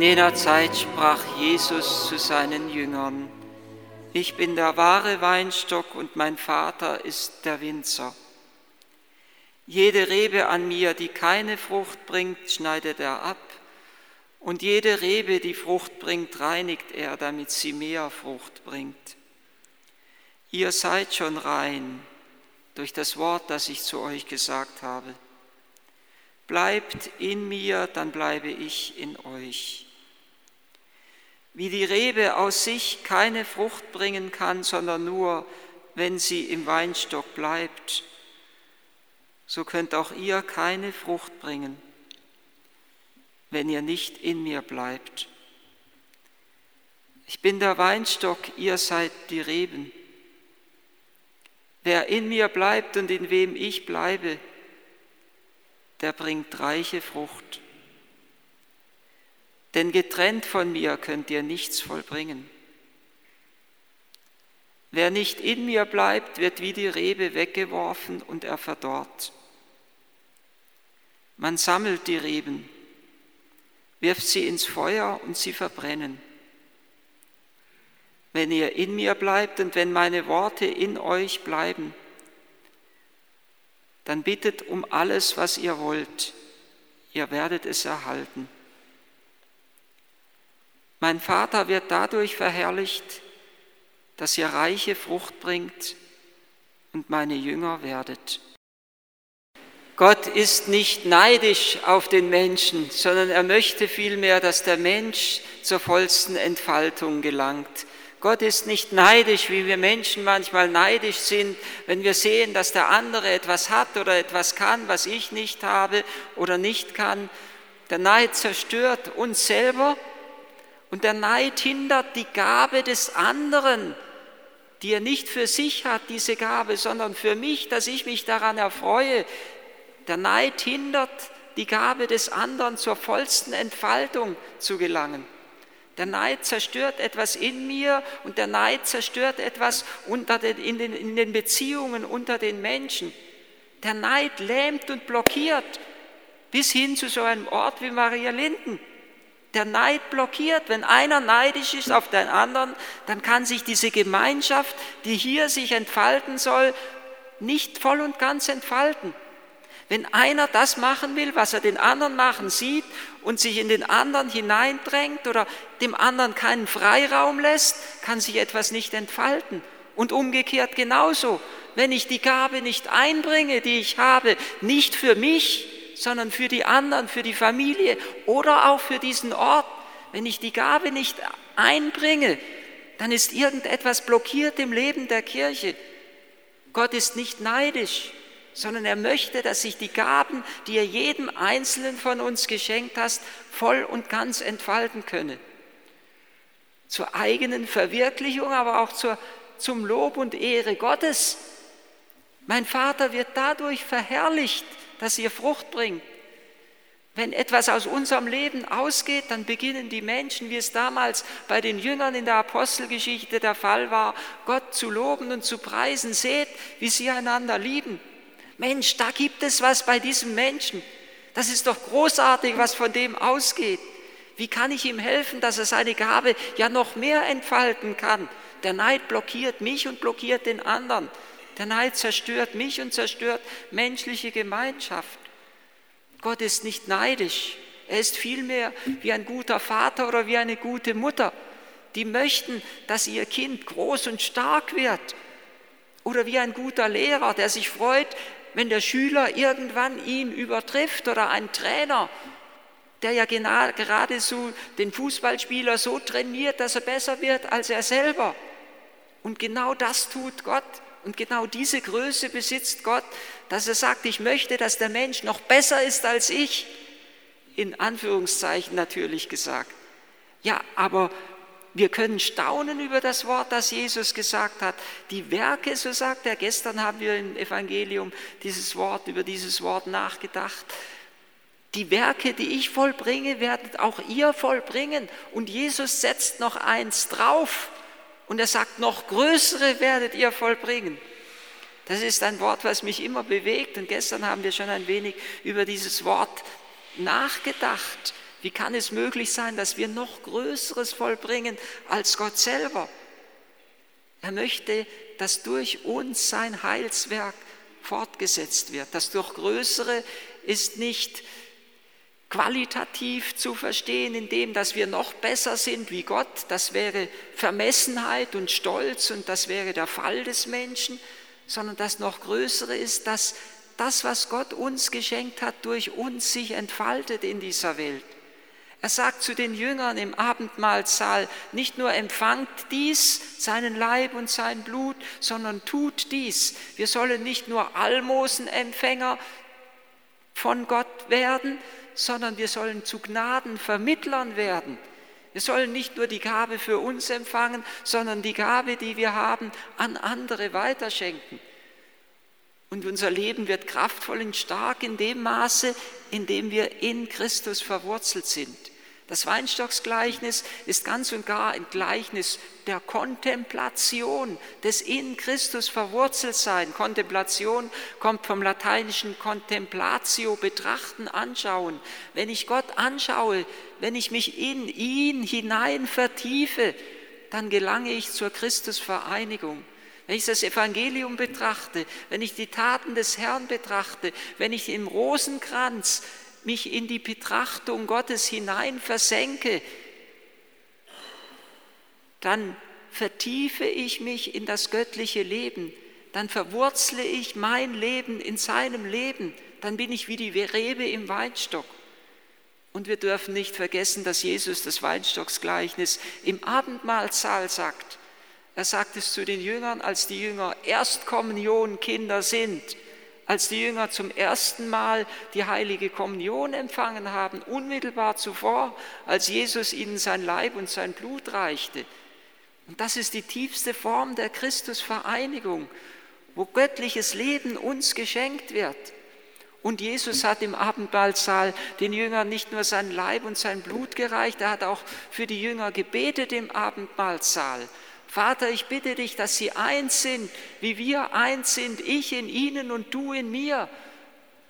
In jener Zeit sprach Jesus zu seinen Jüngern, ich bin der wahre Weinstock und mein Vater ist der Winzer. Jede Rebe an mir, die keine Frucht bringt, schneidet er ab, und jede Rebe, die Frucht bringt, reinigt er, damit sie mehr Frucht bringt. Ihr seid schon rein durch das Wort, das ich zu euch gesagt habe. Bleibt in mir, dann bleibe ich in euch. Wie die Rebe aus sich keine Frucht bringen kann, sondern nur, wenn sie im Weinstock bleibt, so könnt auch ihr keine Frucht bringen, wenn ihr nicht in mir bleibt. Ich bin der Weinstock, ihr seid die Reben. Wer in mir bleibt und in wem ich bleibe, der bringt reiche Frucht. Denn getrennt von mir könnt ihr nichts vollbringen. Wer nicht in mir bleibt, wird wie die Rebe weggeworfen und er verdorrt. Man sammelt die Reben, wirft sie ins Feuer und sie verbrennen. Wenn ihr in mir bleibt und wenn meine Worte in euch bleiben, dann bittet um alles, was ihr wollt. Ihr werdet es erhalten. Mein Vater wird dadurch verherrlicht, dass ihr reiche Frucht bringt und meine Jünger werdet. Gott ist nicht neidisch auf den Menschen, sondern er möchte vielmehr, dass der Mensch zur vollsten Entfaltung gelangt. Gott ist nicht neidisch, wie wir Menschen manchmal neidisch sind, wenn wir sehen, dass der andere etwas hat oder etwas kann, was ich nicht habe oder nicht kann. Der Neid zerstört uns selber und der Neid hindert die Gabe des anderen, die er nicht für sich hat, diese Gabe, sondern für mich, dass ich mich daran erfreue. Der Neid hindert die Gabe des anderen zur vollsten Entfaltung zu gelangen. Der Neid zerstört etwas in mir und der Neid zerstört etwas den, in, den, in den Beziehungen unter den Menschen. Der Neid lähmt und blockiert bis hin zu so einem Ort wie Maria Linden. Der Neid blockiert. Wenn einer neidisch ist auf den anderen, dann kann sich diese Gemeinschaft, die hier sich entfalten soll, nicht voll und ganz entfalten. Wenn einer das machen will, was er den anderen machen sieht und sich in den anderen hineindrängt oder dem anderen keinen Freiraum lässt, kann sich etwas nicht entfalten. Und umgekehrt genauso. Wenn ich die Gabe nicht einbringe, die ich habe, nicht für mich, sondern für die anderen, für die Familie oder auch für diesen Ort, wenn ich die Gabe nicht einbringe, dann ist irgendetwas blockiert im Leben der Kirche. Gott ist nicht neidisch sondern er möchte, dass sich die Gaben, die er jedem Einzelnen von uns geschenkt hast, voll und ganz entfalten könne. Zur eigenen Verwirklichung, aber auch zur, zum Lob und Ehre Gottes. Mein Vater wird dadurch verherrlicht, dass ihr Frucht bringt. Wenn etwas aus unserem Leben ausgeht, dann beginnen die Menschen, wie es damals bei den Jüngern in der Apostelgeschichte der Fall war, Gott zu loben und zu preisen. Seht, wie sie einander lieben. Mensch, da gibt es was bei diesem Menschen. Das ist doch großartig, was von dem ausgeht. Wie kann ich ihm helfen, dass er seine Gabe ja noch mehr entfalten kann? Der Neid blockiert mich und blockiert den anderen. Der Neid zerstört mich und zerstört menschliche Gemeinschaft. Gott ist nicht neidisch. Er ist vielmehr wie ein guter Vater oder wie eine gute Mutter. Die möchten, dass ihr Kind groß und stark wird. Oder wie ein guter Lehrer, der sich freut, wenn der Schüler irgendwann ihn übertrifft oder ein Trainer, der ja gerade so den Fußballspieler so trainiert, dass er besser wird als er selber. Und genau das tut Gott. Und genau diese Größe besitzt Gott, dass er sagt, ich möchte, dass der Mensch noch besser ist als ich. In Anführungszeichen natürlich gesagt. Ja, aber wir können staunen über das Wort, das Jesus gesagt hat. Die Werke, so sagt er, gestern haben wir im Evangelium dieses Wort, über dieses Wort nachgedacht. Die Werke, die ich vollbringe, werdet auch ihr vollbringen. Und Jesus setzt noch eins drauf. Und er sagt, noch größere werdet ihr vollbringen. Das ist ein Wort, was mich immer bewegt. Und gestern haben wir schon ein wenig über dieses Wort nachgedacht. Wie kann es möglich sein, dass wir noch Größeres vollbringen als Gott selber? Er möchte, dass durch uns sein Heilswerk fortgesetzt wird. Das durch Größere ist nicht qualitativ zu verstehen, indem dass wir noch besser sind wie Gott. Das wäre Vermessenheit und Stolz und das wäre der Fall des Menschen, sondern das noch Größere ist, dass das, was Gott uns geschenkt hat, durch uns sich entfaltet in dieser Welt. Er sagt zu den Jüngern im Abendmahlsaal, nicht nur empfangt dies, seinen Leib und sein Blut, sondern tut dies. Wir sollen nicht nur Almosenempfänger von Gott werden, sondern wir sollen zu Gnadenvermittlern werden. Wir sollen nicht nur die Gabe für uns empfangen, sondern die Gabe, die wir haben, an andere weiterschenken. Und unser Leben wird kraftvoll und stark in dem Maße, in dem wir in Christus verwurzelt sind. Das Weinstocksgleichnis ist ganz und gar ein Gleichnis der Kontemplation, des in Christus verwurzelt sein. Kontemplation kommt vom lateinischen contemplatio, betrachten, anschauen. Wenn ich Gott anschaue, wenn ich mich in ihn hinein vertiefe, dann gelange ich zur Christusvereinigung. Wenn ich das Evangelium betrachte, wenn ich die Taten des Herrn betrachte, wenn ich im Rosenkranz mich in die Betrachtung Gottes hinein versenke, dann vertiefe ich mich in das göttliche Leben, dann verwurzle ich mein Leben in seinem Leben, dann bin ich wie die Rebe im Weinstock. Und wir dürfen nicht vergessen, dass Jesus das Weinstocksgleichnis im Abendmahlsaal sagt. Er sagt es zu den Jüngern, als die Jünger Erstkommunionkinder sind als die Jünger zum ersten Mal die heilige Kommunion empfangen haben, unmittelbar zuvor, als Jesus ihnen sein Leib und sein Blut reichte. Und das ist die tiefste Form der Christusvereinigung, wo göttliches Leben uns geschenkt wird. Und Jesus hat im Abendmahlsaal den Jüngern nicht nur sein Leib und sein Blut gereicht, er hat auch für die Jünger gebetet im Abendmahlsaal. Vater, ich bitte dich, dass sie eins sind, wie wir eins sind, ich in ihnen und du in mir.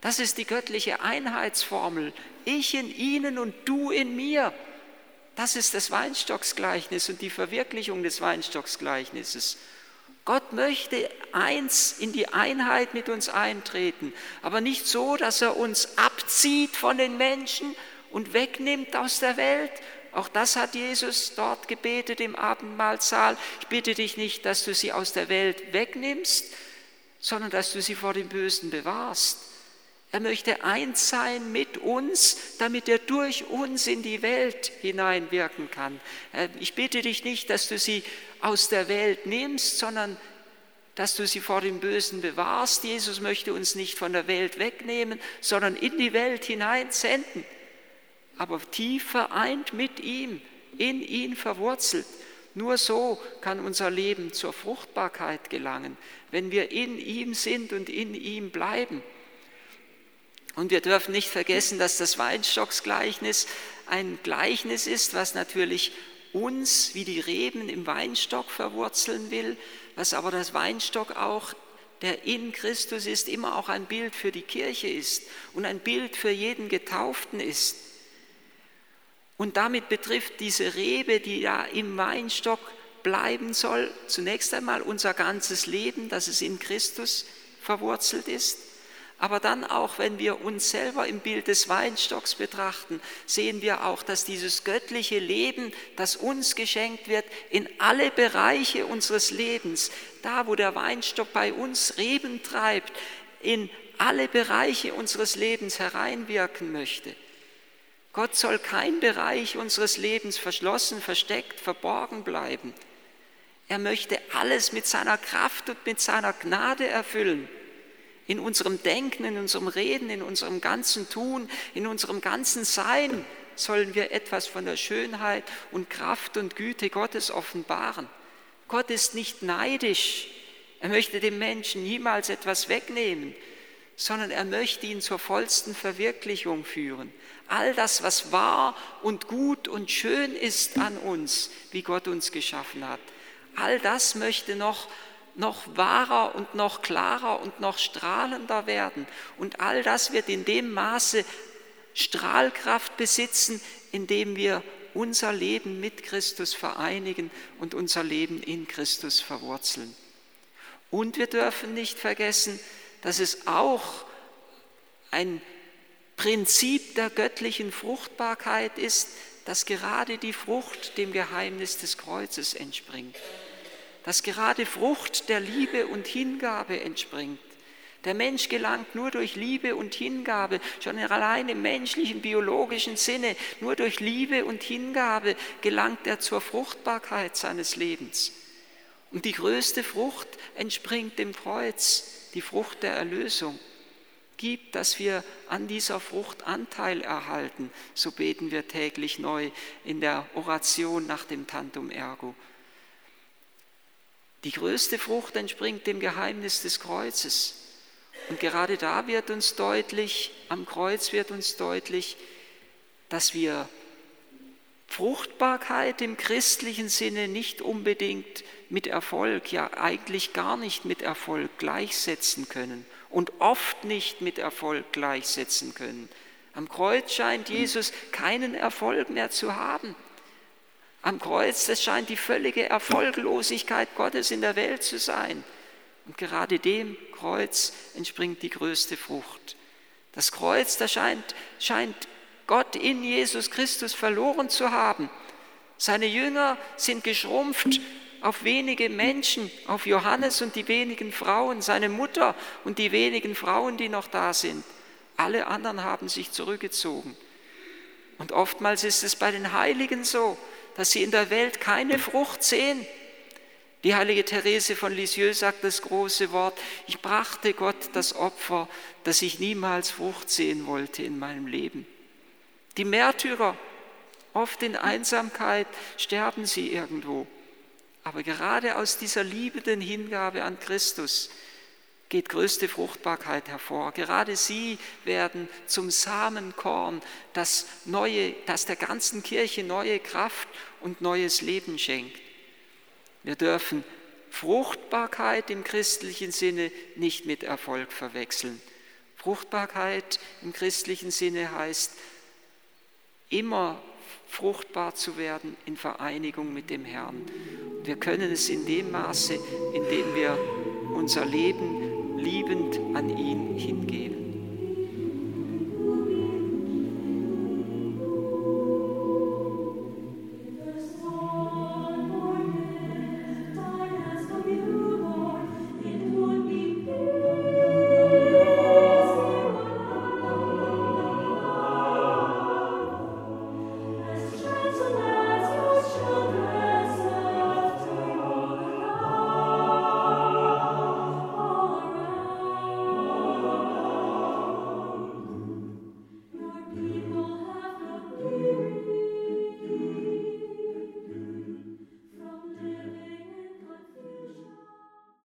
Das ist die göttliche Einheitsformel. Ich in ihnen und du in mir. Das ist das Weinstocksgleichnis und die Verwirklichung des Weinstocksgleichnisses. Gott möchte eins in die Einheit mit uns eintreten, aber nicht so, dass er uns abzieht von den Menschen und wegnimmt aus der Welt, auch das hat Jesus dort gebetet im Abendmahlsaal. Ich bitte dich nicht, dass du sie aus der Welt wegnimmst, sondern dass du sie vor dem Bösen bewahrst. Er möchte eins sein mit uns, damit er durch uns in die Welt hineinwirken kann. Äh, ich bitte dich nicht, dass du sie aus der Welt nimmst, sondern dass du sie vor dem Bösen bewahrst. Jesus möchte uns nicht von der Welt wegnehmen, sondern in die Welt hinein senden aber tief vereint mit ihm, in ihn verwurzelt. Nur so kann unser Leben zur Fruchtbarkeit gelangen, wenn wir in ihm sind und in ihm bleiben. Und wir dürfen nicht vergessen, dass das Weinstocksgleichnis ein Gleichnis ist, was natürlich uns wie die Reben im Weinstock verwurzeln will, was aber das Weinstock auch, der in Christus ist, immer auch ein Bild für die Kirche ist und ein Bild für jeden Getauften ist. Und damit betrifft diese Rebe, die da im Weinstock bleiben soll, zunächst einmal unser ganzes Leben, dass es in Christus verwurzelt ist. Aber dann auch, wenn wir uns selber im Bild des Weinstocks betrachten, sehen wir auch, dass dieses göttliche Leben, das uns geschenkt wird, in alle Bereiche unseres Lebens, da wo der Weinstock bei uns Reben treibt, in alle Bereiche unseres Lebens hereinwirken möchte. Gott soll kein Bereich unseres Lebens verschlossen, versteckt, verborgen bleiben. Er möchte alles mit seiner Kraft und mit seiner Gnade erfüllen. In unserem Denken, in unserem Reden, in unserem ganzen Tun, in unserem ganzen Sein sollen wir etwas von der Schönheit und Kraft und Güte Gottes offenbaren. Gott ist nicht neidisch. Er möchte dem Menschen niemals etwas wegnehmen, sondern er möchte ihn zur vollsten Verwirklichung führen all das, was wahr und gut und schön ist an uns, wie Gott uns geschaffen hat, all das möchte noch, noch wahrer und noch klarer und noch strahlender werden. Und all das wird in dem Maße Strahlkraft besitzen, indem wir unser Leben mit Christus vereinigen und unser Leben in Christus verwurzeln. Und wir dürfen nicht vergessen, dass es auch ein Prinzip der göttlichen Fruchtbarkeit ist, dass gerade die Frucht dem Geheimnis des Kreuzes entspringt, dass gerade Frucht der Liebe und Hingabe entspringt. Der Mensch gelangt nur durch Liebe und Hingabe, schon allein im menschlichen, biologischen Sinne, nur durch Liebe und Hingabe gelangt er zur Fruchtbarkeit seines Lebens. Und die größte Frucht entspringt dem Kreuz, die Frucht der Erlösung. Gib, dass wir an dieser Frucht Anteil erhalten, so beten wir täglich neu in der Oration nach dem Tantum Ergo. Die größte Frucht entspringt dem Geheimnis des Kreuzes. Und gerade da wird uns deutlich, am Kreuz wird uns deutlich, dass wir Fruchtbarkeit im christlichen Sinne nicht unbedingt mit Erfolg, ja eigentlich gar nicht mit Erfolg gleichsetzen können und oft nicht mit Erfolg gleichsetzen können. Am Kreuz scheint Jesus keinen Erfolg mehr zu haben. Am Kreuz, das scheint die völlige Erfolglosigkeit Gottes in der Welt zu sein. Und gerade dem Kreuz entspringt die größte Frucht. Das Kreuz, da scheint, scheint Gott in Jesus Christus verloren zu haben. Seine Jünger sind geschrumpft auf wenige Menschen, auf Johannes und die wenigen Frauen, seine Mutter und die wenigen Frauen, die noch da sind. Alle anderen haben sich zurückgezogen. Und oftmals ist es bei den Heiligen so, dass sie in der Welt keine Frucht sehen, die heilige Therese von Lisieux sagt das große Wort, ich brachte Gott das Opfer, das ich niemals Frucht sehen wollte in meinem Leben. Die Märtyrer, oft in Einsamkeit, sterben sie irgendwo. Aber gerade aus dieser liebenden Hingabe an Christus geht größte Fruchtbarkeit hervor. Gerade sie werden zum Samenkorn, das, neue, das der ganzen Kirche neue Kraft und neues Leben schenkt. Wir dürfen Fruchtbarkeit im christlichen Sinne nicht mit Erfolg verwechseln. Fruchtbarkeit im christlichen Sinne heißt, immer fruchtbar zu werden in Vereinigung mit dem Herrn. wir können es in dem Maße, in dem wir unser Leben liebend an ihn hingeben.